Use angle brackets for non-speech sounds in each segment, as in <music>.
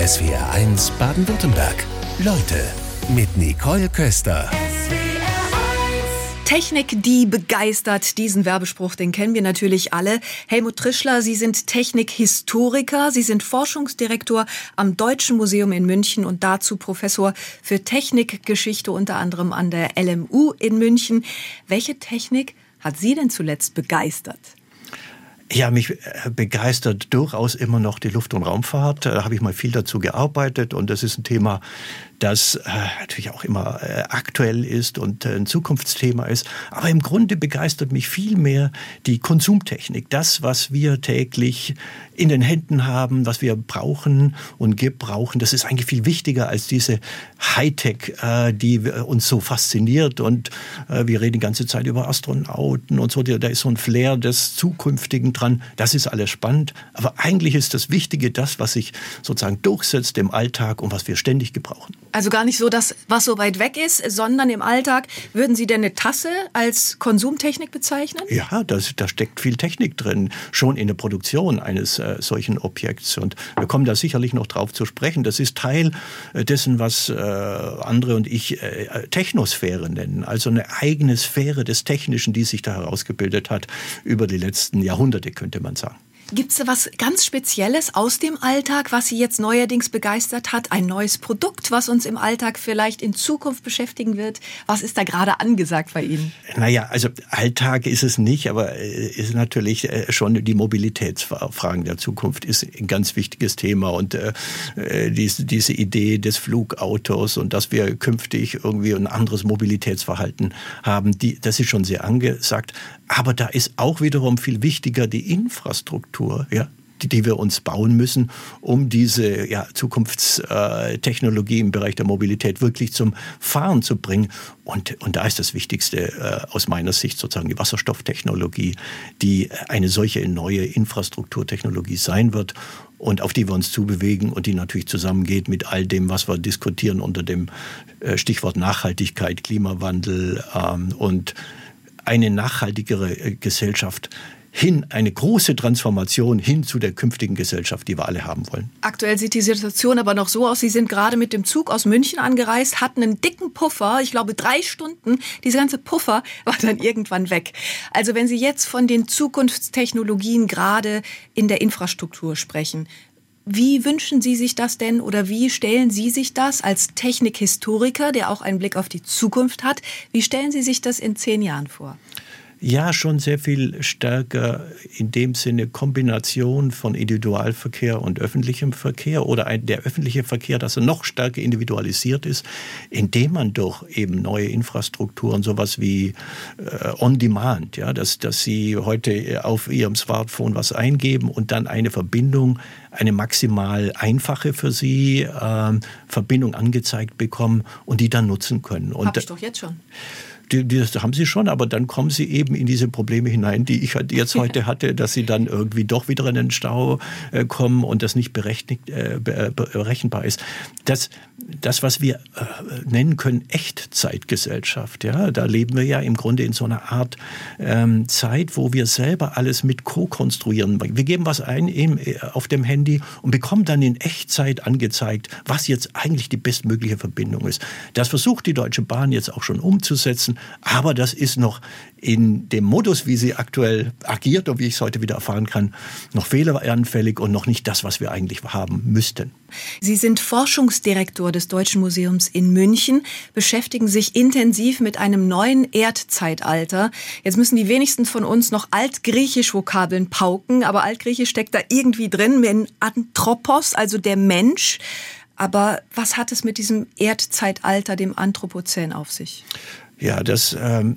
SWR1 Baden-Württemberg. Leute mit Nicole Köster. Technik, die begeistert. Diesen Werbespruch, den kennen wir natürlich alle. Helmut Trischler, Sie sind Technikhistoriker. Sie sind Forschungsdirektor am Deutschen Museum in München und dazu Professor für Technikgeschichte unter anderem an der LMU in München. Welche Technik hat Sie denn zuletzt begeistert? Ja, mich äh, begeistert durchaus immer noch die Luft- und Raumfahrt. Da habe ich mal viel dazu gearbeitet und das ist ein Thema, das äh, natürlich auch immer äh, aktuell ist und äh, ein Zukunftsthema ist. Aber im Grunde begeistert mich viel mehr die Konsumtechnik. Das, was wir täglich in den Händen haben, was wir brauchen und gebrauchen, das ist eigentlich viel wichtiger als diese Hightech, äh, die uns so fasziniert. Und äh, wir reden die ganze Zeit über Astronauten und so. Da ist so ein Flair des Zukünftigen dran. Das ist alles spannend. Aber eigentlich ist das Wichtige das, was sich sozusagen durchsetzt im Alltag und was wir ständig gebrauchen. Also gar nicht so, dass was so weit weg ist, sondern im Alltag. Würden Sie denn eine Tasse als Konsumtechnik bezeichnen? Ja, das, da steckt viel Technik drin, schon in der Produktion eines äh, solchen Objekts. Und wir kommen da sicherlich noch drauf zu sprechen. Das ist Teil äh, dessen, was äh, andere und ich äh, Technosphäre nennen. Also eine eigene Sphäre des Technischen, die sich da herausgebildet hat über die letzten Jahrhunderte, könnte man sagen. Gibt es was ganz Spezielles aus dem Alltag, was Sie jetzt neuerdings begeistert hat? Ein neues Produkt, was uns im Alltag vielleicht in Zukunft beschäftigen wird? Was ist da gerade angesagt bei Ihnen? Naja, also Alltag ist es nicht, aber äh, ist natürlich äh, schon die Mobilitätsfragen der Zukunft ist ein ganz wichtiges Thema und äh, diese, Idee des Flugautos und dass wir künftig irgendwie ein anderes Mobilitätsverhalten haben, das ist schon sehr angesagt. Aber da ist auch wiederum viel wichtiger die Infrastruktur, ja, die, die wir uns bauen müssen, um diese ja, Zukunftstechnologie im Bereich der Mobilität wirklich zum Fahren zu bringen. Und, und da ist das Wichtigste äh, aus meiner Sicht sozusagen die Wasserstofftechnologie, die eine solche neue Infrastrukturtechnologie sein wird und auf die wir uns zubewegen und die natürlich zusammengeht mit all dem, was wir diskutieren unter dem äh, Stichwort Nachhaltigkeit, Klimawandel ähm, und eine nachhaltigere äh, Gesellschaft hin, eine große Transformation hin zu der künftigen Gesellschaft, die wir alle haben wollen. Aktuell sieht die Situation aber noch so aus, Sie sind gerade mit dem Zug aus München angereist, hatten einen dicken Puffer, ich glaube drei Stunden. Dieser ganze Puffer <laughs> war dann irgendwann weg. Also wenn Sie jetzt von den Zukunftstechnologien gerade in der Infrastruktur sprechen, wie wünschen Sie sich das denn oder wie stellen Sie sich das als Technikhistoriker, der auch einen Blick auf die Zukunft hat, wie stellen Sie sich das in zehn Jahren vor? Ja, schon sehr viel stärker in dem Sinne Kombination von Individualverkehr und öffentlichem Verkehr oder ein, der öffentliche Verkehr, dass er noch stärker individualisiert ist, indem man durch eben neue Infrastrukturen, sowas wie äh, On-Demand, ja, dass, dass Sie heute auf Ihrem Smartphone was eingeben und dann eine Verbindung, eine maximal einfache für Sie äh, Verbindung angezeigt bekommen und die dann nutzen können. Und Hab ich doch jetzt schon die, die, das haben sie schon, aber dann kommen sie eben in diese Probleme hinein, die ich halt jetzt heute hatte, dass sie dann irgendwie doch wieder in den Stau äh, kommen und das nicht berechnet, äh, berechenbar ist. Das, das was wir äh, nennen können Echtzeitgesellschaft, ja, da leben wir ja im Grunde in so einer Art ähm, Zeit, wo wir selber alles mit co-konstruieren. Wir geben was ein eben, äh, auf dem Handy und bekommen dann in Echtzeit angezeigt, was jetzt eigentlich die bestmögliche Verbindung ist. Das versucht die Deutsche Bahn jetzt auch schon umzusetzen. Aber das ist noch in dem Modus, wie sie aktuell agiert und wie ich es heute wieder erfahren kann, noch fehleranfällig und noch nicht das, was wir eigentlich haben müssten. Sie sind Forschungsdirektor des Deutschen Museums in München, beschäftigen sich intensiv mit einem neuen Erdzeitalter. Jetzt müssen die wenigsten von uns noch altgriechisch Vokabeln pauken, aber altgriechisch steckt da irgendwie drin, mit Anthropos, also der Mensch. Aber was hat es mit diesem Erdzeitalter, dem Anthropozän, auf sich? Ja, das ähm,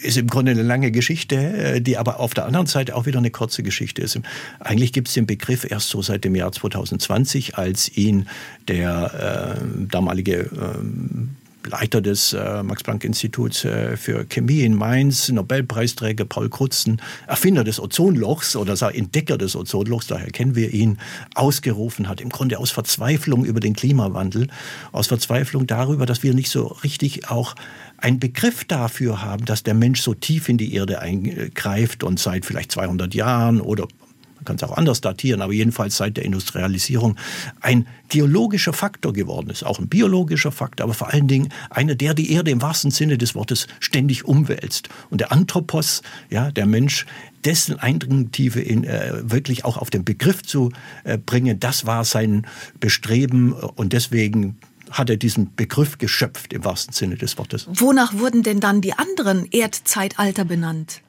ist im Grunde eine lange Geschichte, äh, die aber auf der anderen Seite auch wieder eine kurze Geschichte ist. Eigentlich gibt es den Begriff erst so seit dem Jahr 2020, als ihn der äh, damalige äh, Leiter des äh, Max-Planck-Instituts äh, für Chemie in Mainz, Nobelpreisträger Paul Krutzen, Erfinder des Ozonlochs oder Entdecker des Ozonlochs, daher kennen wir ihn, ausgerufen hat. Im Grunde aus Verzweiflung über den Klimawandel, aus Verzweiflung darüber, dass wir nicht so richtig auch einen Begriff dafür haben, dass der Mensch so tief in die Erde eingreift und seit vielleicht 200 Jahren oder man kann es auch anders datieren, aber jedenfalls seit der Industrialisierung ein geologischer Faktor geworden ist, auch ein biologischer Faktor, aber vor allen Dingen einer, der die Erde im wahrsten Sinne des Wortes ständig umwälzt. Und der Anthropos, ja, der Mensch, dessen Eindringtiefe in, äh, wirklich auch auf den Begriff zu äh, bringen, das war sein Bestreben und deswegen hat er diesen Begriff geschöpft im wahrsten Sinne des Wortes. Wonach wurden denn dann die anderen Erdzeitalter benannt?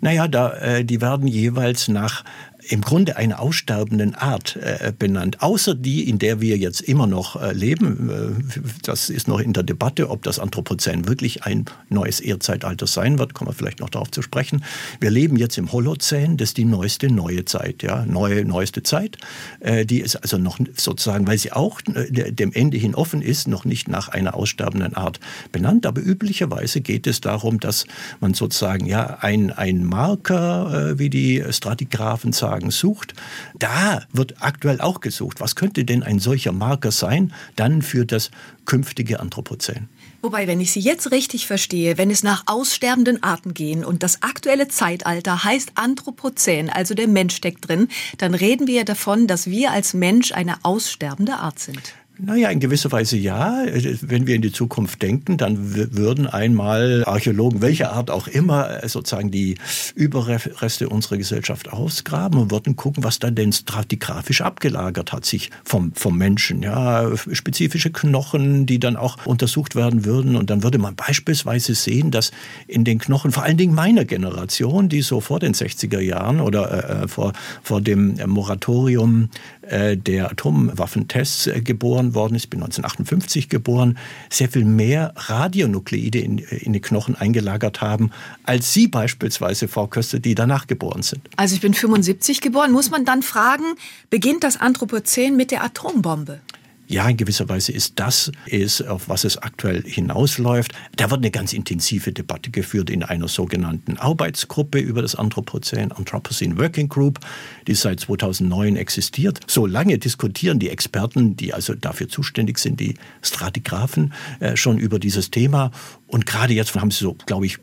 Naja, da, äh, die werden jeweils nach im Grunde einer aussterbenden Art äh, benannt, außer die, in der wir jetzt immer noch äh, leben. Äh, das ist noch in der Debatte, ob das Anthropozän wirklich ein neues Erdzeitalter sein wird. Kommen wir vielleicht noch darauf zu sprechen. Wir leben jetzt im Holozän, das ist die neueste neue Zeit, ja, neue neueste Zeit. Äh, die ist also noch sozusagen, weil sie auch äh, dem Ende hin offen ist, noch nicht nach einer aussterbenden Art benannt. Aber üblicherweise geht es darum, dass man sozusagen ja ein, ein Marker, äh, wie die Stratigraphen sagen, Fragen sucht, da wird aktuell auch gesucht. Was könnte denn ein solcher Marker sein, dann für das künftige Anthropozän? Wobei, wenn ich Sie jetzt richtig verstehe, wenn es nach aussterbenden Arten gehen und das aktuelle Zeitalter heißt Anthropozän, also der Mensch steckt drin, dann reden wir davon, dass wir als Mensch eine aussterbende Art sind. Naja, in gewisser Weise ja. Wenn wir in die Zukunft denken, dann würden einmal Archäologen, welcher Art auch immer, sozusagen die Überreste unserer Gesellschaft ausgraben und würden gucken, was da denn stratigraphisch abgelagert hat, sich vom, vom Menschen. Ja, spezifische Knochen, die dann auch untersucht werden würden. Und dann würde man beispielsweise sehen, dass in den Knochen, vor allen Dingen meiner Generation, die so vor den 60er Jahren oder äh, vor, vor dem Moratorium äh, der Atomwaffentests äh, geboren worden ist, bin 1958 geboren, sehr viel mehr Radionukleide in, äh, in die Knochen eingelagert haben, als Sie beispielsweise, Frau Köster, die danach geboren sind. Also ich bin 75 geboren. Muss man dann fragen, beginnt das Anthropozän mit der Atombombe? Ja, in gewisser Weise ist das, ist, auf was es aktuell hinausläuft. Da wird eine ganz intensive Debatte geführt in einer sogenannten Arbeitsgruppe über das Anthropozän, Anthropocene Working Group, die seit 2009 existiert. So lange diskutieren die Experten, die also dafür zuständig sind, die Stratigraphen, äh, schon über dieses Thema. Und gerade jetzt haben sie so, glaube ich,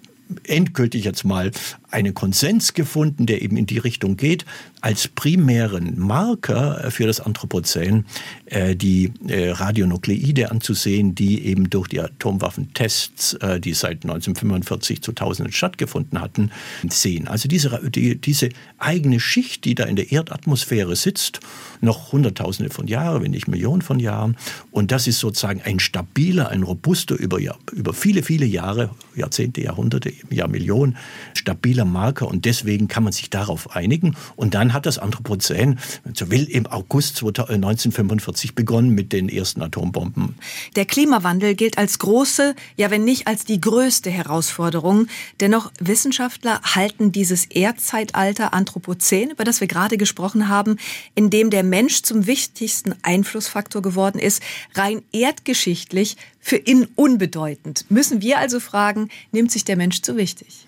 endgültig jetzt mal einen Konsens gefunden, der eben in die Richtung geht, als primären Marker für das Anthropozän äh, die äh, Radionukleide anzusehen, die eben durch die Atomwaffentests, äh, die seit 1945 zu Tausenden stattgefunden hatten, sehen. Also diese, die, diese eigene Schicht, die da in der Erdatmosphäre sitzt, noch Hunderttausende von Jahren, wenn nicht Millionen von Jahren. Und das ist sozusagen ein stabiler, ein robuster, über, über viele, viele Jahre, Jahrzehnte, Jahrhunderte, ja Millionen, stabiler stabiler Marker und deswegen kann man sich darauf einigen. Und dann hat das Anthropozän, wenn so will, im August 1945 äh, begonnen mit den ersten Atombomben. Der Klimawandel gilt als große, ja wenn nicht als die größte Herausforderung. Dennoch Wissenschaftler halten dieses Erdzeitalter Anthropozän, über das wir gerade gesprochen haben, in dem der Mensch zum wichtigsten Einflussfaktor geworden ist, rein erdgeschichtlich für ihn unbedeutend. Müssen wir also fragen, nimmt sich der Mensch zu wichtig?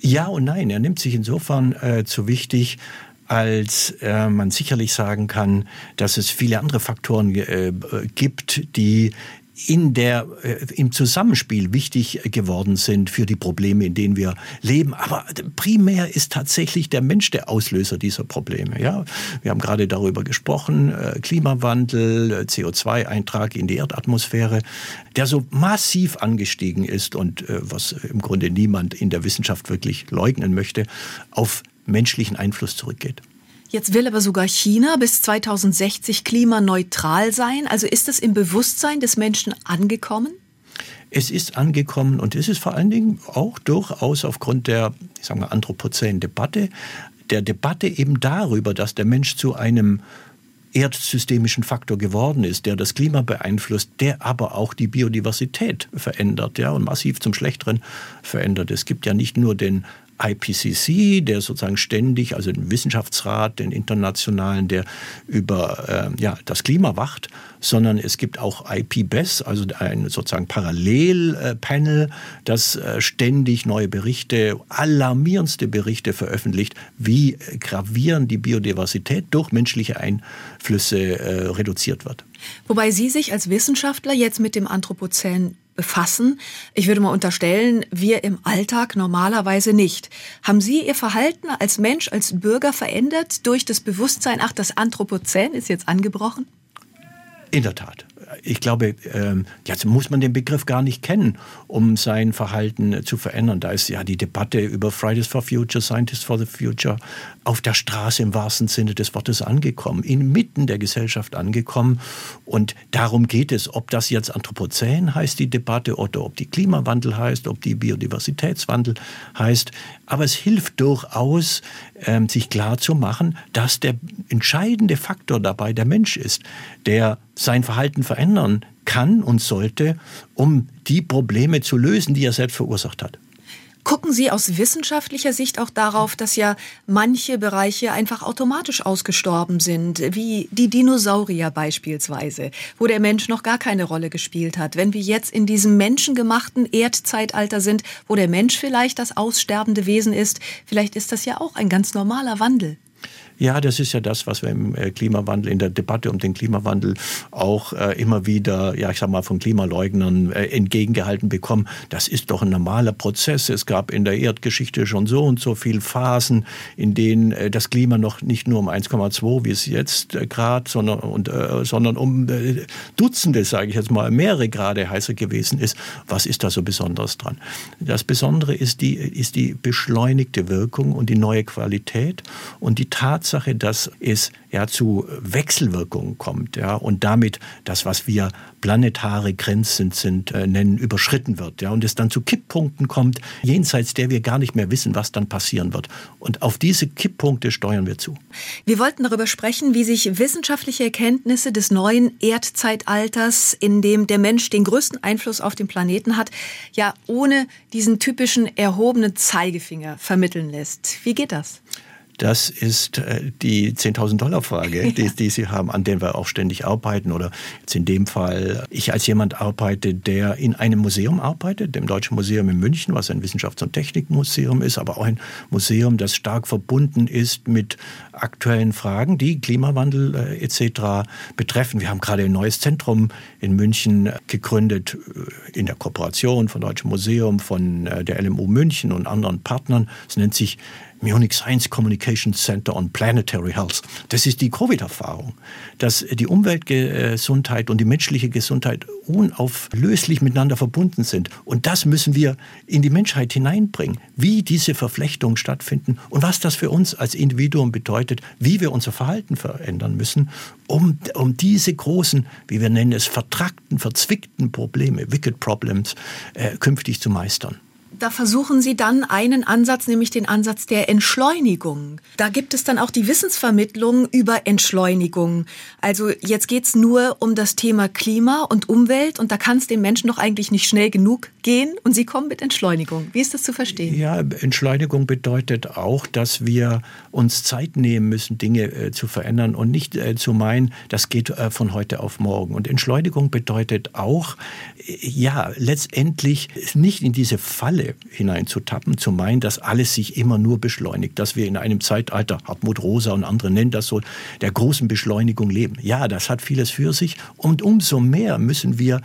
Ja und nein. Er nimmt sich insofern äh, zu wichtig, als äh, man sicherlich sagen kann, dass es viele andere Faktoren äh, gibt, die in der, äh, im Zusammenspiel wichtig geworden sind für die Probleme, in denen wir leben. Aber primär ist tatsächlich der Mensch der Auslöser dieser Probleme. Ja, wir haben gerade darüber gesprochen, äh, Klimawandel, äh, CO2-Eintrag in die Erdatmosphäre, der so massiv angestiegen ist und was im Grunde niemand in der Wissenschaft wirklich leugnen möchte, auf menschlichen Einfluss zurückgeht. Jetzt will aber sogar China bis 2060 klimaneutral sein. Also ist das im Bewusstsein des Menschen angekommen? Es ist angekommen und es ist vor allen Dingen auch durchaus aufgrund der, ich sage mal, anthropozänen Debatte, der Debatte eben darüber, dass der Mensch zu einem erdsystemischen Faktor geworden ist, der das Klima beeinflusst, der aber auch die Biodiversität verändert, ja, und massiv zum Schlechteren verändert. Es gibt ja nicht nur den IPCC, der sozusagen ständig, also den Wissenschaftsrat, den internationalen, der über äh, ja, das Klima wacht, sondern es gibt auch IPBES, also ein sozusagen Parallelpanel, das äh, ständig neue Berichte, alarmierendste Berichte veröffentlicht, wie gravierend die Biodiversität durch menschliche Einflüsse äh, reduziert wird. Wobei Sie sich als Wissenschaftler jetzt mit dem Anthropozän befassen. Ich würde mal unterstellen, wir im Alltag normalerweise nicht. Haben Sie Ihr Verhalten als Mensch, als Bürger verändert durch das Bewusstsein, ach, das Anthropozän ist jetzt angebrochen? In der Tat ich glaube, ähm, jetzt muss man den Begriff gar nicht kennen, um sein Verhalten äh, zu verändern. Da ist ja die Debatte über Fridays for Future, Scientists for the Future auf der Straße im wahrsten Sinne des Wortes angekommen, inmitten der Gesellschaft angekommen. Und darum geht es, ob das jetzt Anthropozän heißt, die Debatte, oder ob die Klimawandel heißt, ob die Biodiversitätswandel heißt. Aber es hilft durchaus, ähm, sich klar zu machen, dass der entscheidende Faktor dabei der Mensch ist, der sein Verhalten verändern kann und sollte, um die Probleme zu lösen, die er selbst verursacht hat. Gucken Sie aus wissenschaftlicher Sicht auch darauf, dass ja manche Bereiche einfach automatisch ausgestorben sind, wie die Dinosaurier beispielsweise, wo der Mensch noch gar keine Rolle gespielt hat. Wenn wir jetzt in diesem menschengemachten Erdzeitalter sind, wo der Mensch vielleicht das aussterbende Wesen ist, vielleicht ist das ja auch ein ganz normaler Wandel. Ja, das ist ja das, was wir im äh, Klimawandel, in der Debatte um den Klimawandel auch äh, immer wieder, ja, ich sag mal, von Klimaleugnern äh, entgegengehalten bekommen. Das ist doch ein normaler Prozess. Es gab in der Erdgeschichte schon so und so viele Phasen, in denen das Klima noch nicht nur um 1,2, wie es jetzt Grad, sondern, und, sondern um Dutzende, sage ich jetzt mal, mehrere Grade heißer gewesen ist. Was ist da so besonders dran? Das Besondere ist die, ist die beschleunigte Wirkung und die neue Qualität und die Tatsache, Tatsache, dass es ja zu Wechselwirkungen kommt ja, und damit das, was wir planetare Grenzen sind, äh, nennen, überschritten wird. Ja, und es dann zu Kipppunkten kommt, jenseits der wir gar nicht mehr wissen, was dann passieren wird. Und auf diese Kipppunkte steuern wir zu. Wir wollten darüber sprechen, wie sich wissenschaftliche Erkenntnisse des neuen Erdzeitalters, in dem der Mensch den größten Einfluss auf den Planeten hat, ja ohne diesen typischen erhobenen Zeigefinger vermitteln lässt. Wie geht das? Das ist äh, die 10.000 Dollar Frage, die, die Sie haben, an der wir auch ständig arbeiten. Oder jetzt in dem Fall, ich als jemand arbeite, der in einem Museum arbeitet, dem Deutschen Museum in München, was ein Wissenschafts- und Technikmuseum ist, aber auch ein Museum, das stark verbunden ist mit aktuellen Fragen, die Klimawandel äh, etc. betreffen. Wir haben gerade ein neues Zentrum in München gegründet, äh, in der Kooperation von Deutschem Museum, von der LMU München und anderen Partnern. Es nennt sich Munich Science Communication Center on Planetary Health. Das ist die Covid-Erfahrung, dass die Umweltgesundheit und die menschliche Gesundheit unauflöslich miteinander verbunden sind. Und das müssen wir in die Menschheit hineinbringen, wie diese Verflechtungen stattfinden und was das für uns als Individuum bedeutet, wie wir unser Verhalten verändern müssen, um, um diese großen, wie wir nennen es, vertrackten, verzwickten Probleme, Wicked Problems, äh, künftig zu meistern da versuchen Sie dann einen Ansatz, nämlich den Ansatz der Entschleunigung. Da gibt es dann auch die Wissensvermittlung über Entschleunigung. Also jetzt geht's nur um das Thema Klima und Umwelt und da kann es den Menschen doch eigentlich nicht schnell genug gehen und Sie kommen mit Entschleunigung. Wie ist das zu verstehen? Ja, Entschleunigung bedeutet auch, dass wir uns Zeit nehmen müssen, Dinge äh, zu verändern und nicht äh, zu meinen, das geht äh, von heute auf morgen. Und Entschleunigung bedeutet auch, äh, ja, letztendlich nicht in diese Falle hineinzutappen, zu meinen, dass alles sich immer nur beschleunigt, dass wir in einem Zeitalter, Hartmut Rosa und andere nennen das so, der großen Beschleunigung leben. Ja, das hat vieles für sich und umso mehr müssen wir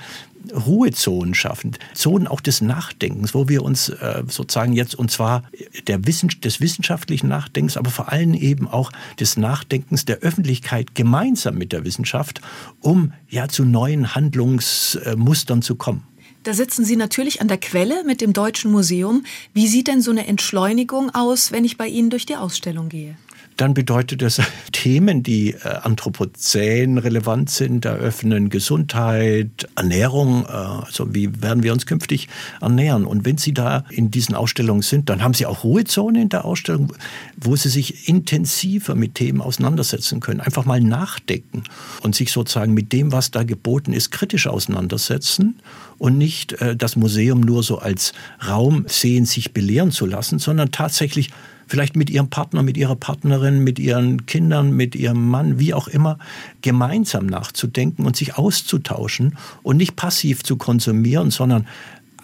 Ruhezonen schaffen, Zonen auch des Nachdenkens, wo wir uns äh, sozusagen jetzt, und zwar der Wissen, des wissenschaftlichen Nachdenkens, aber vor allem eben auch des Nachdenkens der Öffentlichkeit gemeinsam mit der Wissenschaft, um ja zu neuen Handlungsmustern zu kommen. Da sitzen Sie natürlich an der Quelle mit dem Deutschen Museum. Wie sieht denn so eine Entschleunigung aus, wenn ich bei Ihnen durch die Ausstellung gehe? Dann bedeutet das <laughs> Themen, die äh, anthropozän relevant sind, eröffnen Gesundheit, Ernährung, äh, also wie werden wir uns künftig ernähren. Und wenn Sie da in diesen Ausstellungen sind, dann haben Sie auch Ruhezonen in der Ausstellung, wo Sie sich intensiver mit Themen auseinandersetzen können, einfach mal nachdenken und sich sozusagen mit dem, was da geboten ist, kritisch auseinandersetzen und nicht äh, das Museum nur so als Raum sehen, sich belehren zu lassen, sondern tatsächlich vielleicht mit ihrem Partner, mit ihrer Partnerin, mit ihren Kindern, mit ihrem Mann, wie auch immer, gemeinsam nachzudenken und sich auszutauschen und nicht passiv zu konsumieren, sondern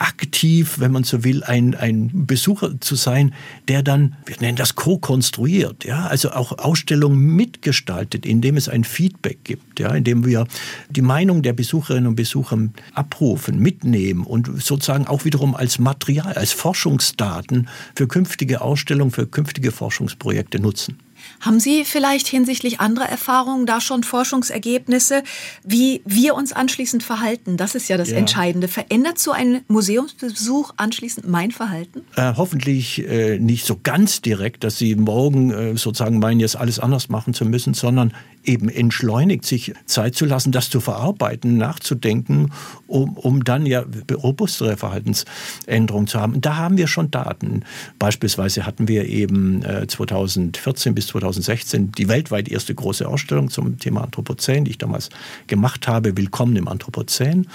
aktiv, wenn man so will, ein, ein Besucher zu sein, der dann, wir nennen das co-konstruiert, ja, also auch Ausstellungen mitgestaltet, indem es ein Feedback gibt, ja, indem wir die Meinung der Besucherinnen und Besucher abrufen, mitnehmen und sozusagen auch wiederum als Material, als Forschungsdaten für künftige Ausstellungen, für künftige Forschungsprojekte nutzen. Haben Sie vielleicht hinsichtlich anderer Erfahrungen da schon Forschungsergebnisse, wie wir uns anschließend verhalten? Das ist ja das ja. Entscheidende. Verändert so ein Museumsbesuch anschließend mein Verhalten? Äh, hoffentlich äh, nicht so ganz direkt, dass Sie morgen äh, sozusagen meinen, jetzt alles anders machen zu müssen, sondern eben entschleunigt, sich Zeit zu lassen, das zu verarbeiten, nachzudenken, um, um dann ja robustere Verhaltensänderungen zu haben. Da haben wir schon Daten. Beispielsweise hatten wir eben 2014 bis 2016 die weltweit erste große Ausstellung zum Thema Anthropozän, die ich damals gemacht habe, Willkommen im Anthropozän.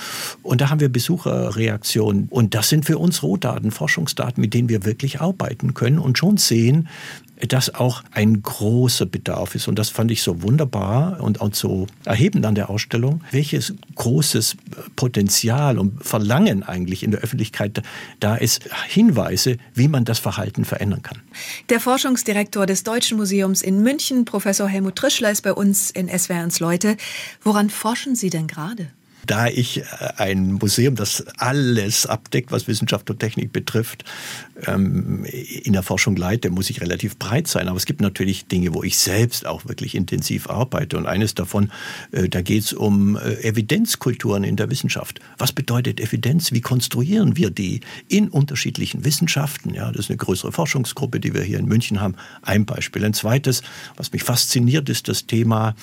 Und da haben wir Besucherreaktionen. Und das sind für uns Rohdaten, Forschungsdaten, mit denen wir wirklich arbeiten können und schon sehen, dass auch ein großer Bedarf ist. Und das fand ich so wunderbar und, und so erhebend an der Ausstellung, welches großes Potenzial und Verlangen eigentlich in der Öffentlichkeit da ist, Hinweise, wie man das Verhalten verändern kann. Der Forschungsdirektor des Deutschen Museums in München, Professor Helmut Trischler, ist bei uns in SWR1 Leute. Woran forschen Sie denn gerade? Da ich äh, ein Museum, das alles abdeckt, was Wissenschaft und Technik betrifft, ähm, in der Forschung leite, muss ich relativ breit sein. Aber es gibt natürlich Dinge, wo ich selbst auch wirklich intensiv arbeite. Und eines davon, äh, da geht es um äh, Evidenzkulturen in der Wissenschaft. Was bedeutet Evidenz? Wie konstruieren wir die in unterschiedlichen Wissenschaften? Ja, das ist eine größere Forschungsgruppe, die wir hier in München haben. Ein Beispiel. Ein zweites, was mich fasziniert, ist das Thema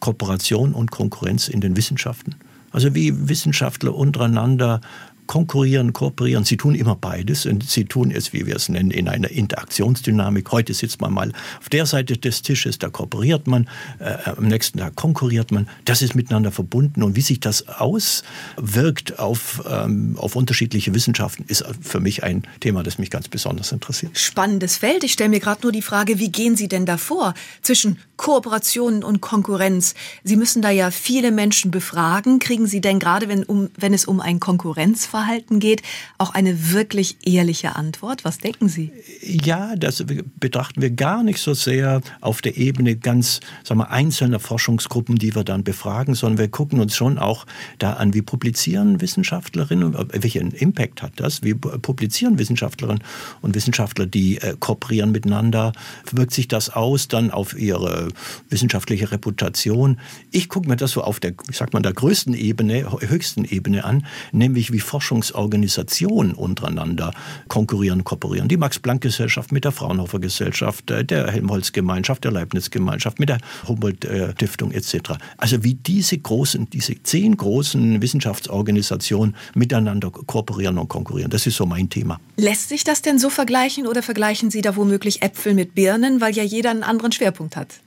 Kooperation und Konkurrenz in den Wissenschaften. Also wie Wissenschaftler untereinander konkurrieren, kooperieren. Sie tun immer beides und sie tun es, wie wir es nennen, in einer Interaktionsdynamik. Heute sitzt man mal auf der Seite des Tisches, da kooperiert man, äh, am nächsten Tag konkurriert man. Das ist miteinander verbunden und wie sich das auswirkt auf, ähm, auf unterschiedliche Wissenschaften, ist für mich ein Thema, das mich ganz besonders interessiert. Spannendes Feld. Ich stelle mir gerade nur die Frage, wie gehen Sie denn davor zwischen Kooperationen und Konkurrenz? Sie müssen da ja viele Menschen befragen. Kriegen Sie denn gerade, wenn, um, wenn es um ein Konkurrenz Verhalten geht, auch eine wirklich ehrliche Antwort? Was denken Sie? Ja, das betrachten wir gar nicht so sehr auf der Ebene ganz sagen wir, einzelner Forschungsgruppen, die wir dann befragen, sondern wir gucken uns schon auch da an, wie publizieren Wissenschaftlerinnen, welchen Impact hat das, wie publizieren Wissenschaftlerinnen und Wissenschaftler, die äh, kooperieren miteinander, wirkt sich das aus dann auf ihre wissenschaftliche Reputation. Ich gucke mir das so auf der, ich sag mal, der größten Ebene, höchsten Ebene an, nämlich wie Forschung Forschungsorganisationen untereinander konkurrieren, kooperieren. Die Max-Planck-Gesellschaft mit der Fraunhofer Gesellschaft, äh, der Helmholtz-Gemeinschaft, der Leibniz-Gemeinschaft, mit der Humboldt-Stiftung etc. Also wie diese großen, diese zehn großen Wissenschaftsorganisationen miteinander kooperieren und konkurrieren. Das ist so mein Thema. Lässt sich das denn so vergleichen oder vergleichen Sie da womöglich Äpfel mit Birnen, weil ja jeder einen anderen Schwerpunkt hat?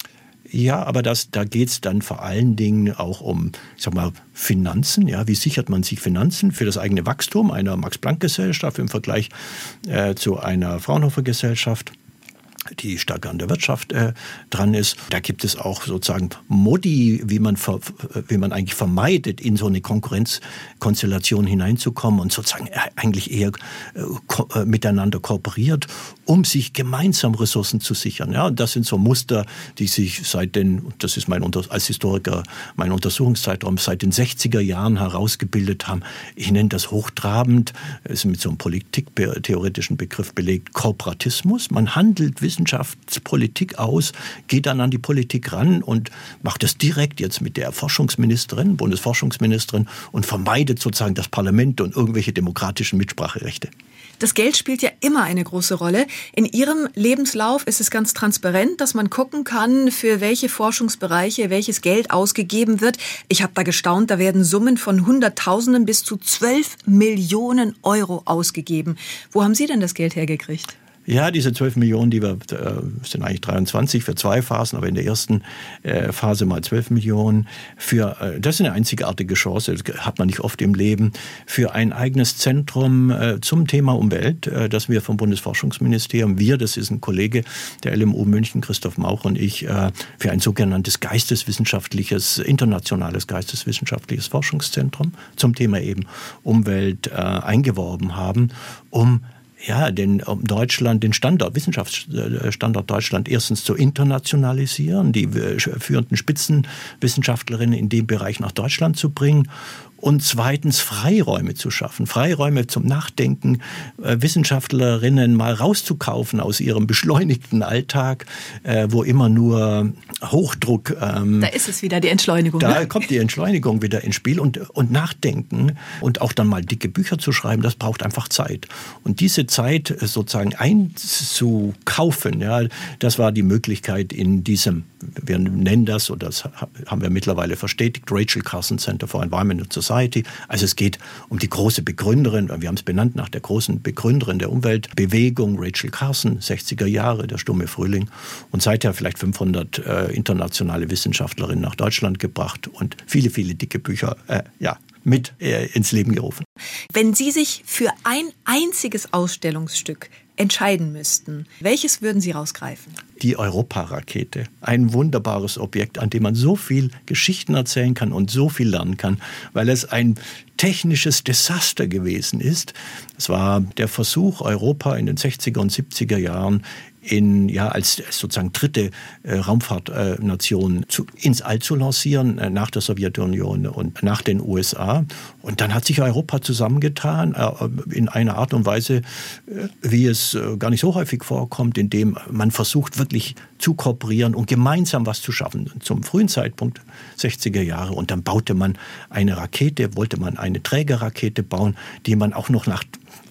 Ja, aber das, da geht es dann vor allen Dingen auch um, ich sag mal, Finanzen. Ja, wie sichert man sich Finanzen für das eigene Wachstum einer Max-Planck-Gesellschaft im Vergleich äh, zu einer Fraunhofer-Gesellschaft? Die stark an der Wirtschaft äh, dran ist. Da gibt es auch sozusagen Modi, wie man, ver, wie man eigentlich vermeidet, in so eine Konkurrenzkonstellation hineinzukommen und sozusagen äh, eigentlich eher äh, ko äh, miteinander kooperiert, um sich gemeinsam Ressourcen zu sichern. Ja, und das sind so Muster, die sich seit den, das ist mein als Historiker mein Untersuchungszeitraum, seit den 60er Jahren herausgebildet haben. Ich nenne das hochtrabend, ist mit so einem politiktheoretischen Begriff belegt, Kooperatismus. Man handelt Wissenschaftspolitik aus, geht dann an die Politik ran und macht das direkt jetzt mit der Forschungsministerin, Bundesforschungsministerin und vermeidet sozusagen das Parlament und irgendwelche demokratischen Mitspracherechte. Das Geld spielt ja immer eine große Rolle. In Ihrem Lebenslauf ist es ganz transparent, dass man gucken kann, für welche Forschungsbereiche welches Geld ausgegeben wird. Ich habe da gestaunt, da werden Summen von Hunderttausenden bis zu 12 Millionen Euro ausgegeben. Wo haben Sie denn das Geld hergekriegt? Ja, diese 12 Millionen, die wir, äh, sind eigentlich 23 für zwei Phasen, aber in der ersten äh, Phase mal 12 Millionen. Für, äh, das ist eine einzigartige Chance, das hat man nicht oft im Leben, für ein eigenes Zentrum zum Thema Umwelt, das wir vom Bundesforschungsministerium, wir, das ist ein Kollege der LMU München, Christoph Mauch und ich, für ein sogenanntes geisteswissenschaftliches, internationales geisteswissenschaftliches Forschungszentrum zum Thema eben Umwelt eingeworben haben, um ja, den um Deutschland, den Standort, Wissenschaftsstandort Deutschland erstens zu internationalisieren, die äh, führenden Spitzenwissenschaftlerinnen in dem Bereich nach Deutschland zu bringen und zweitens Freiräume zu schaffen, Freiräume zum Nachdenken, äh, Wissenschaftlerinnen mal rauszukaufen aus ihrem beschleunigten Alltag, äh, wo immer nur Hochdruck. Ähm, da ist es wieder die Entschleunigung. Da ne? kommt die Entschleunigung wieder ins Spiel und, und Nachdenken und auch dann mal dicke Bücher zu schreiben, das braucht einfach Zeit. Und diese Zeit sozusagen einzukaufen, ja, das war die Möglichkeit in diesem, wir nennen das, und das haben wir mittlerweile verstetigt, Rachel Carson Center for Environment and Society. Also es geht um die große Begründerin, wir haben es benannt nach der großen Begründerin der Umweltbewegung, Rachel Carson, 60er Jahre, der stumme Frühling. Und seither vielleicht 500 äh, internationale Wissenschaftlerinnen nach Deutschland gebracht und viele, viele dicke Bücher, äh, ja, mit äh, ins Leben gerufen. Wenn Sie sich für ein einziges Ausstellungsstück entscheiden müssten, welches würden Sie rausgreifen? Die Europarakete. Ein wunderbares Objekt, an dem man so viel Geschichten erzählen kann und so viel lernen kann, weil es ein technisches Desaster gewesen ist. Es war der Versuch, Europa in den 60er und 70er Jahren in, ja, als sozusagen dritte äh, Raumfahrtnation äh, zu, ins All zu lancieren, äh, nach der Sowjetunion und nach den USA. Und dann hat sich Europa zusammengetan, äh, in einer Art und Weise, wie es gar nicht so häufig vorkommt, indem man versucht, wirklich zu kooperieren und gemeinsam was zu schaffen. Zum frühen Zeitpunkt, 60er Jahre. Und dann baute man eine Rakete, wollte man eine Trägerrakete bauen, die man auch noch nach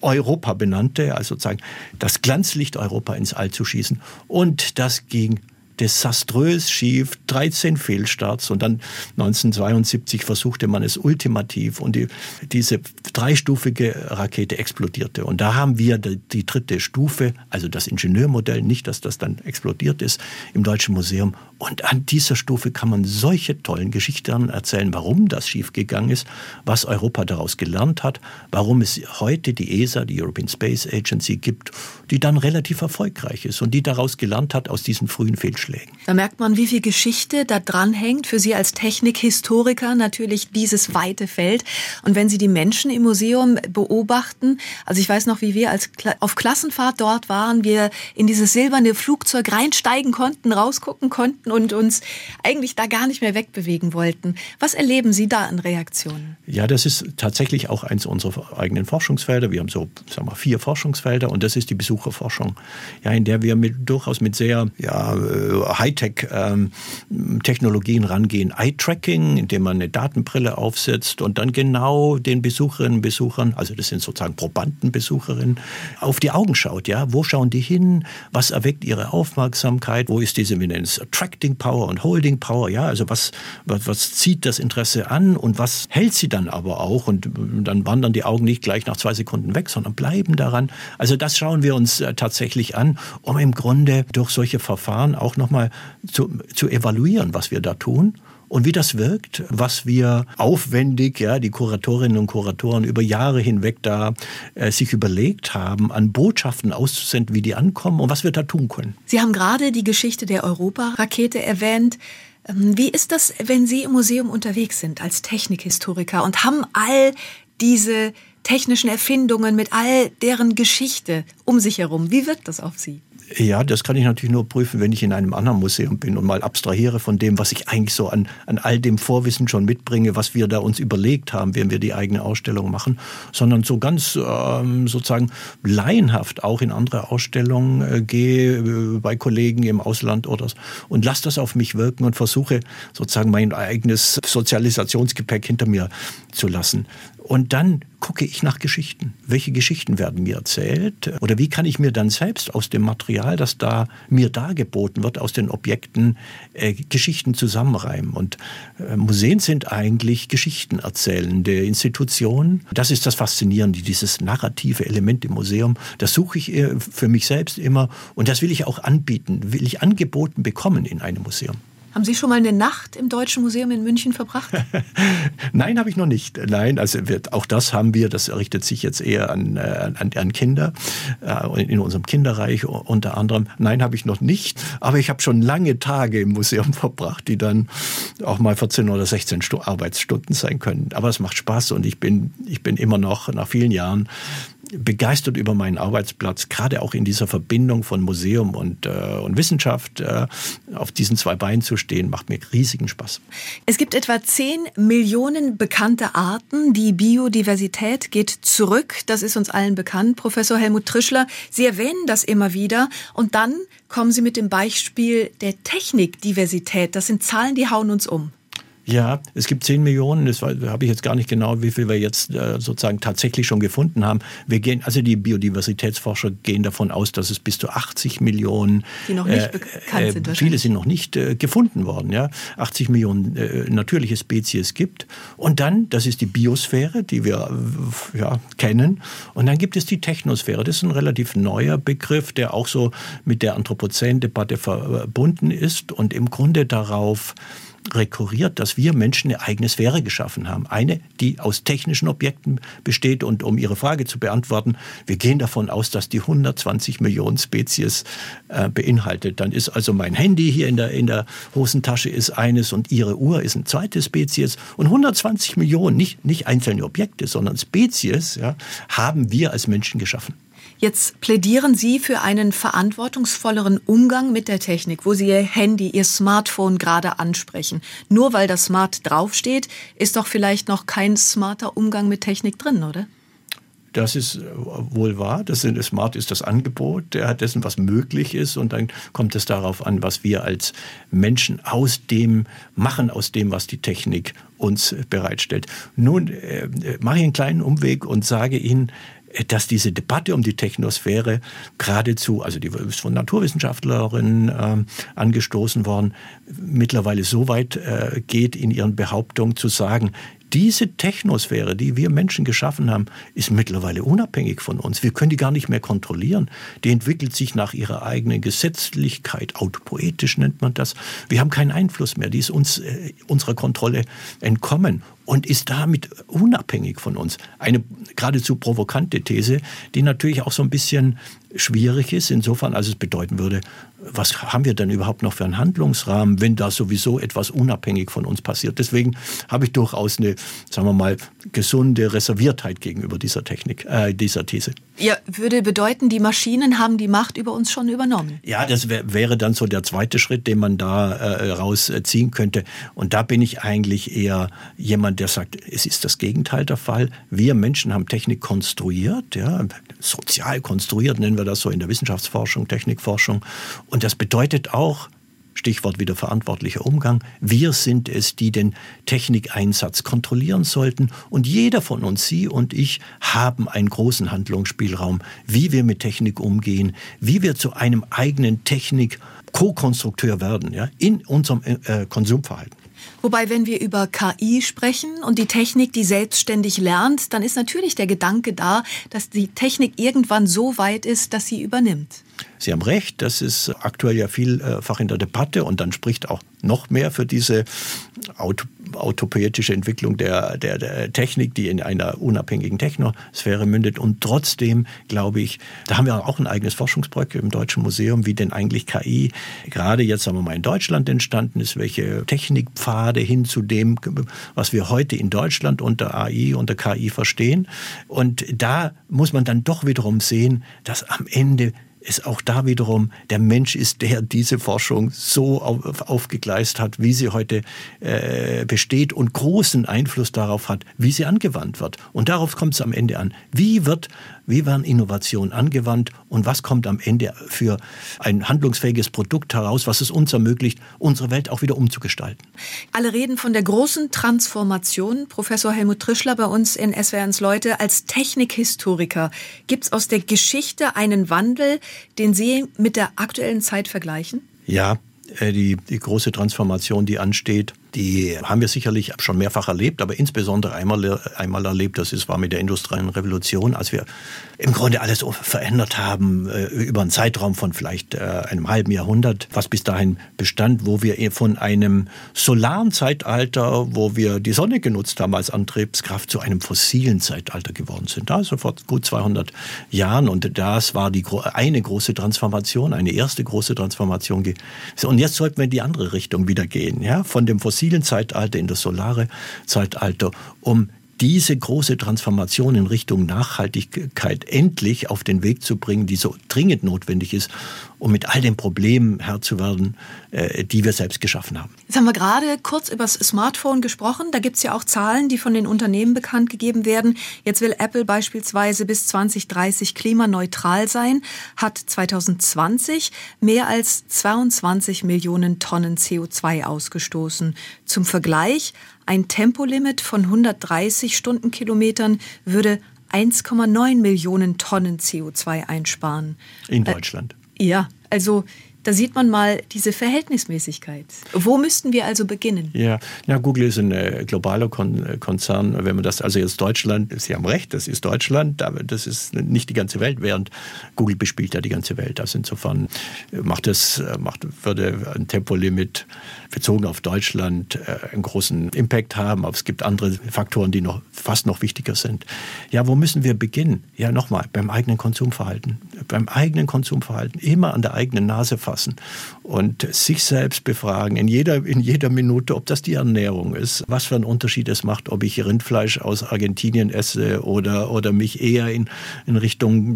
Europa benannte, also sozusagen das Glanzlicht Europa ins All zu schießen. Und das ging desaströs schief, 13 Fehlstarts und dann 1972 versuchte man es ultimativ und die, diese dreistufige Rakete explodierte. Und da haben wir die, die dritte Stufe, also das Ingenieurmodell, nicht, dass das dann explodiert ist, im Deutschen Museum. Und an dieser Stufe kann man solche tollen Geschichten erzählen, warum das schiefgegangen ist, was Europa daraus gelernt hat, warum es heute die ESA, die European Space Agency, gibt, die dann relativ erfolgreich ist und die daraus gelernt hat aus diesen frühen Aufschlägen. Da merkt man, wie viel Geschichte da dran hängt. Für Sie als Technikhistoriker natürlich dieses weite Feld. Und wenn Sie die Menschen im Museum beobachten, also ich weiß noch, wie wir als auf Klassenfahrt dort waren, wir in dieses silberne Flugzeug reinsteigen konnten, rausgucken konnten und uns eigentlich da gar nicht mehr wegbewegen wollten. Was erleben Sie da an Reaktionen? Ja, das ist tatsächlich auch eins unserer eigenen Forschungsfelder. Wir haben so, sagen wir, vier Forschungsfelder und das ist die Besucherforschung, ja, in der wir mit, durchaus mit sehr ja, Hightech-Technologien ähm, rangehen. Eye-Tracking, indem man eine Datenbrille aufsetzt und dann genau den Besucherinnen und Besuchern, also das sind sozusagen Probandenbesucherinnen, auf die Augen schaut. Ja, wo schauen die hin? Was erweckt ihre Aufmerksamkeit? Wo ist diese, wir nennen es Attracting Power und Holding Power? Ja, also was, was, was zieht das Interesse an und was hält sie dann aber auch? Und dann wandern die Augen nicht gleich nach zwei Sekunden weg, sondern bleiben daran. Also das schauen wir uns äh, tatsächlich an, um im Grunde durch solche Verfahren auch nochmal mal zu, zu evaluieren, was wir da tun und wie das wirkt, was wir aufwendig, ja, die Kuratorinnen und Kuratoren über Jahre hinweg da äh, sich überlegt haben, an Botschaften auszusenden, wie die ankommen und was wir da tun können. Sie haben gerade die Geschichte der Europarakete erwähnt. Ähm, wie ist das, wenn Sie im Museum unterwegs sind als Technikhistoriker und haben all diese technischen Erfindungen mit all deren Geschichte um sich herum? Wie wirkt das auf Sie? Ja, das kann ich natürlich nur prüfen, wenn ich in einem anderen Museum bin und mal abstrahiere von dem, was ich eigentlich so an, an all dem Vorwissen schon mitbringe, was wir da uns überlegt haben, wenn wir die eigene Ausstellung machen, sondern so ganz ähm, sozusagen laienhaft auch in andere Ausstellungen äh, gehe, äh, bei Kollegen im Ausland oder so, und lasse das auf mich wirken und versuche sozusagen mein eigenes Sozialisationsgepäck hinter mir zu lassen. Und dann gucke ich nach Geschichten. Welche Geschichten werden mir erzählt? Oder wie kann ich mir dann selbst aus dem Material, das da mir dargeboten wird, aus den Objekten, äh, Geschichten zusammenreimen? Und äh, Museen sind eigentlich Geschichten erzählende Institutionen. Das ist das Faszinierende, dieses narrative Element im Museum. Das suche ich äh, für mich selbst immer und das will ich auch anbieten, will ich angeboten bekommen in einem Museum. Haben Sie schon mal eine Nacht im Deutschen Museum in München verbracht? <laughs> Nein, habe ich noch nicht. Nein, also auch das haben wir, das richtet sich jetzt eher an, äh, an, an Kinder, äh, in unserem Kinderreich unter anderem. Nein, habe ich noch nicht. Aber ich habe schon lange Tage im Museum <laughs> verbracht, die dann auch mal 14 oder 16 Arbeitsstunden sein können. Aber es macht Spaß und ich bin, ich bin immer noch nach vielen Jahren begeistert über meinen Arbeitsplatz, gerade auch in dieser Verbindung von Museum und, äh, und Wissenschaft äh, auf diesen zwei Beinen zu stehen, macht mir riesigen Spaß. Es gibt etwa 10 Millionen bekannte Arten. Die Biodiversität geht zurück. Das ist uns allen bekannt. Professor Helmut Trischler, Sie erwähnen das immer wieder. Und dann kommen Sie mit dem Beispiel der Technikdiversität. Das sind Zahlen, die hauen uns um. Ja, es gibt 10 Millionen, das habe ich jetzt gar nicht genau, wie viel wir jetzt äh, sozusagen tatsächlich schon gefunden haben. Wir gehen, also die Biodiversitätsforscher gehen davon aus, dass es bis zu 80 Millionen, die noch nicht äh, bekannt sind. Äh, viele sind noch nicht äh, gefunden worden, ja. 80 Millionen äh, natürliche Spezies gibt. Und dann, das ist die Biosphäre, die wir äh, ja, kennen. Und dann gibt es die Technosphäre. Das ist ein relativ neuer Begriff, der auch so mit der Anthropozän-Debatte verbunden ist und im Grunde darauf rekurriert, dass wir Menschen eine eigene Sphäre geschaffen haben. Eine, die aus technischen Objekten besteht. Und um Ihre Frage zu beantworten, wir gehen davon aus, dass die 120 Millionen Spezies äh, beinhaltet. Dann ist also mein Handy hier in der, in der Hosentasche ist eines und Ihre Uhr ist eine zweite Spezies. Und 120 Millionen, nicht, nicht einzelne Objekte, sondern Spezies, ja, haben wir als Menschen geschaffen. Jetzt plädieren Sie für einen verantwortungsvolleren Umgang mit der Technik, wo Sie Ihr Handy, Ihr Smartphone gerade ansprechen. Nur weil das Smart draufsteht, ist doch vielleicht noch kein smarter Umgang mit Technik drin, oder? Das ist äh, wohl wahr. Das Smart ist das Angebot dessen, was möglich ist. Und dann kommt es darauf an, was wir als Menschen aus dem machen, aus dem, was die Technik uns bereitstellt. Nun äh, mache ich einen kleinen Umweg und sage Ihnen, dass diese Debatte um die Technosphäre geradezu, also die ist von Naturwissenschaftlerinnen äh, angestoßen worden, mittlerweile so weit äh, geht in ihren Behauptungen zu sagen, diese Technosphäre, die wir Menschen geschaffen haben, ist mittlerweile unabhängig von uns. Wir können die gar nicht mehr kontrollieren. Die entwickelt sich nach ihrer eigenen Gesetzlichkeit. Autopoetisch nennt man das. Wir haben keinen Einfluss mehr. Die ist uns äh, unserer Kontrolle entkommen und ist damit unabhängig von uns. Eine geradezu provokante These, die natürlich auch so ein bisschen schwierig ist, insofern als es bedeuten würde, was haben wir denn überhaupt noch für einen Handlungsrahmen, wenn da sowieso etwas unabhängig von uns passiert. Deswegen habe ich durchaus eine, sagen wir mal, gesunde Reserviertheit gegenüber dieser Technik, äh, dieser These. Ja, würde bedeuten, die Maschinen haben die Macht über uns schon übernommen. Ja, das wär, wäre dann so der zweite Schritt, den man da äh, rausziehen könnte. Und da bin ich eigentlich eher jemand, der sagt, es ist das Gegenteil der Fall. Wir Menschen haben Technik konstruiert, ja, sozial konstruiert, nennen wir das so in der Wissenschaftsforschung, Technikforschung. Und das bedeutet auch, Stichwort wieder verantwortlicher Umgang. Wir sind es, die den Technikeinsatz kontrollieren sollten. Und jeder von uns, Sie und ich, haben einen großen Handlungsspielraum, wie wir mit Technik umgehen, wie wir zu einem eigenen Technik-Co-Konstrukteur werden, ja, in unserem äh, Konsumverhalten. Wobei, wenn wir über KI sprechen und die Technik, die selbstständig lernt, dann ist natürlich der Gedanke da, dass die Technik irgendwann so weit ist, dass sie übernimmt. Sie haben recht, das ist aktuell ja vielfach in der Debatte und dann spricht auch noch mehr für diese autopoetische Entwicklung der, der, der Technik, die in einer unabhängigen Technosphäre mündet. Und trotzdem glaube ich, da haben wir auch ein eigenes Forschungsprojekt im Deutschen Museum, wie denn eigentlich KI gerade jetzt, sagen wir mal, in Deutschland entstanden ist, welche Technikpfade hin zu dem, was wir heute in Deutschland unter AI, unter KI verstehen. Und da muss man dann doch wiederum sehen, dass am Ende ist auch da wiederum, der Mensch ist, der diese Forschung so auf, aufgegleist hat, wie sie heute äh, besteht und großen Einfluss darauf hat, wie sie angewandt wird. Und darauf kommt es am Ende an. Wie wird wie werden Innovationen angewandt und was kommt am Ende für ein handlungsfähiges Produkt heraus, was es uns ermöglicht, unsere Welt auch wieder umzugestalten. Alle reden von der großen Transformation. Professor Helmut Trischler bei uns in SWRs Leute als Technikhistoriker. Gibt es aus der Geschichte einen Wandel, den Sie mit der aktuellen Zeit vergleichen? Ja, äh, die, die große Transformation, die ansteht, die haben wir sicherlich schon mehrfach erlebt, aber insbesondere einmal, einmal erlebt, das ist, war mit der industriellen Revolution, als wir im Grunde alles verändert haben äh, über einen Zeitraum von vielleicht äh, einem halben Jahrhundert, was bis dahin bestand, wo wir von einem solaren Zeitalter, wo wir die Sonne genutzt haben als Antriebskraft, zu einem fossilen Zeitalter geworden sind. Also vor gut 200 Jahren und das war die eine große Transformation, eine erste große Transformation. Und jetzt sollten wir in die andere Richtung wieder gehen, ja, von dem fossilen fossilen Zeitalter in das solare Zeitalter, um diese große Transformation in Richtung Nachhaltigkeit endlich auf den Weg zu bringen, die so dringend notwendig ist, um mit all den Problemen Herr zu werden, äh, die wir selbst geschaffen haben. Jetzt haben wir gerade kurz über das Smartphone gesprochen. Da gibt es ja auch Zahlen, die von den Unternehmen bekannt gegeben werden. Jetzt will Apple beispielsweise bis 2030 klimaneutral sein, hat 2020 mehr als 22 Millionen Tonnen CO2 ausgestoßen. Zum Vergleich ein Tempolimit von 130 Stundenkilometern würde 1,9 Millionen Tonnen CO2 einsparen. In Deutschland. Äh, ja, also da sieht man mal diese Verhältnismäßigkeit. Wo müssten wir also beginnen? Ja, ja Google ist ein äh, globaler Kon äh, Konzern. Wenn man das, also jetzt Deutschland, Sie haben recht, das ist Deutschland, das ist nicht die ganze Welt, während Google bespielt ja die ganze Welt. Also insofern macht es, macht, würde ein Tempolimit bezogen auf Deutschland äh, einen großen Impact haben. Aber es gibt andere Faktoren, die noch fast noch wichtiger sind. Ja, wo müssen wir beginnen? Ja, nochmal, beim eigenen Konsumverhalten. Beim eigenen Konsumverhalten. Immer an der eigenen Nase fassen und sich selbst befragen, in jeder, in jeder Minute, ob das die Ernährung ist, was für einen Unterschied es macht, ob ich Rindfleisch aus Argentinien esse oder, oder mich eher in, in Richtung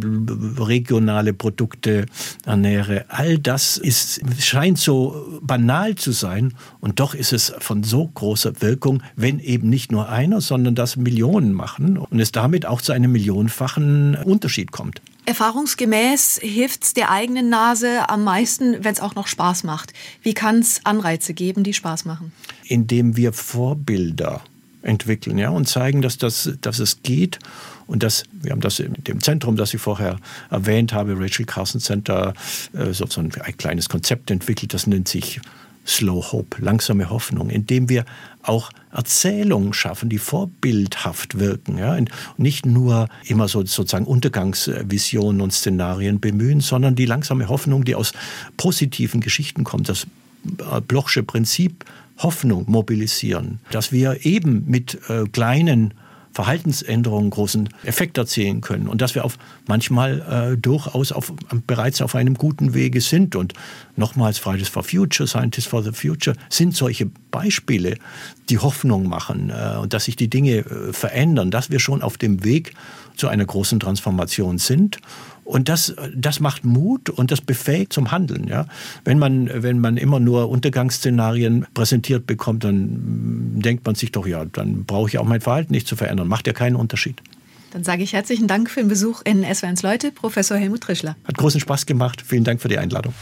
regionale Produkte ernähre. All das ist, scheint so banal zu sein, und doch ist es von so großer Wirkung, wenn eben nicht nur einer, sondern das Millionen machen und es damit auch zu einem millionenfachen Unterschied kommt. Erfahrungsgemäß hilft es der eigenen Nase am meisten, wenn es auch noch Spaß macht. Wie kann es Anreize geben, die Spaß machen? Indem wir Vorbilder entwickeln ja, und zeigen, dass, das, dass es geht. Und das, wir haben das in dem Zentrum, das ich vorher erwähnt habe, Rachel Carson Center, äh, so ein kleines Konzept entwickelt, das nennt sich Slow Hope, langsame Hoffnung, indem wir auch Erzählungen schaffen, die vorbildhaft wirken, ja, und nicht nur immer so sozusagen Untergangsvisionen und Szenarien bemühen, sondern die langsame Hoffnung, die aus positiven Geschichten kommt, das Blochsche Prinzip Hoffnung mobilisieren, dass wir eben mit äh, kleinen Verhaltensänderungen großen Effekt erzielen können und dass wir auf manchmal äh, durchaus auf, bereits auf einem guten Wege sind. Und nochmals Fridays for Future, Scientists for the Future sind solche Beispiele, die Hoffnung machen äh, und dass sich die Dinge äh, verändern, dass wir schon auf dem Weg zu einer großen Transformation sind. Und das, das macht Mut und das befähigt zum Handeln. Ja? Wenn, man, wenn man immer nur Untergangsszenarien präsentiert bekommt, dann denkt man sich doch, ja, dann brauche ich auch mein Verhalten nicht zu verändern. Macht ja keinen Unterschied. Dann sage ich herzlichen Dank für den Besuch in SW1 Leute, Professor Helmut Trischler. Hat großen Spaß gemacht. Vielen Dank für die Einladung.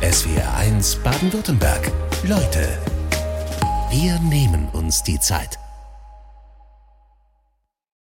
SWR1 Baden-Württemberg. Leute, wir nehmen uns die Zeit.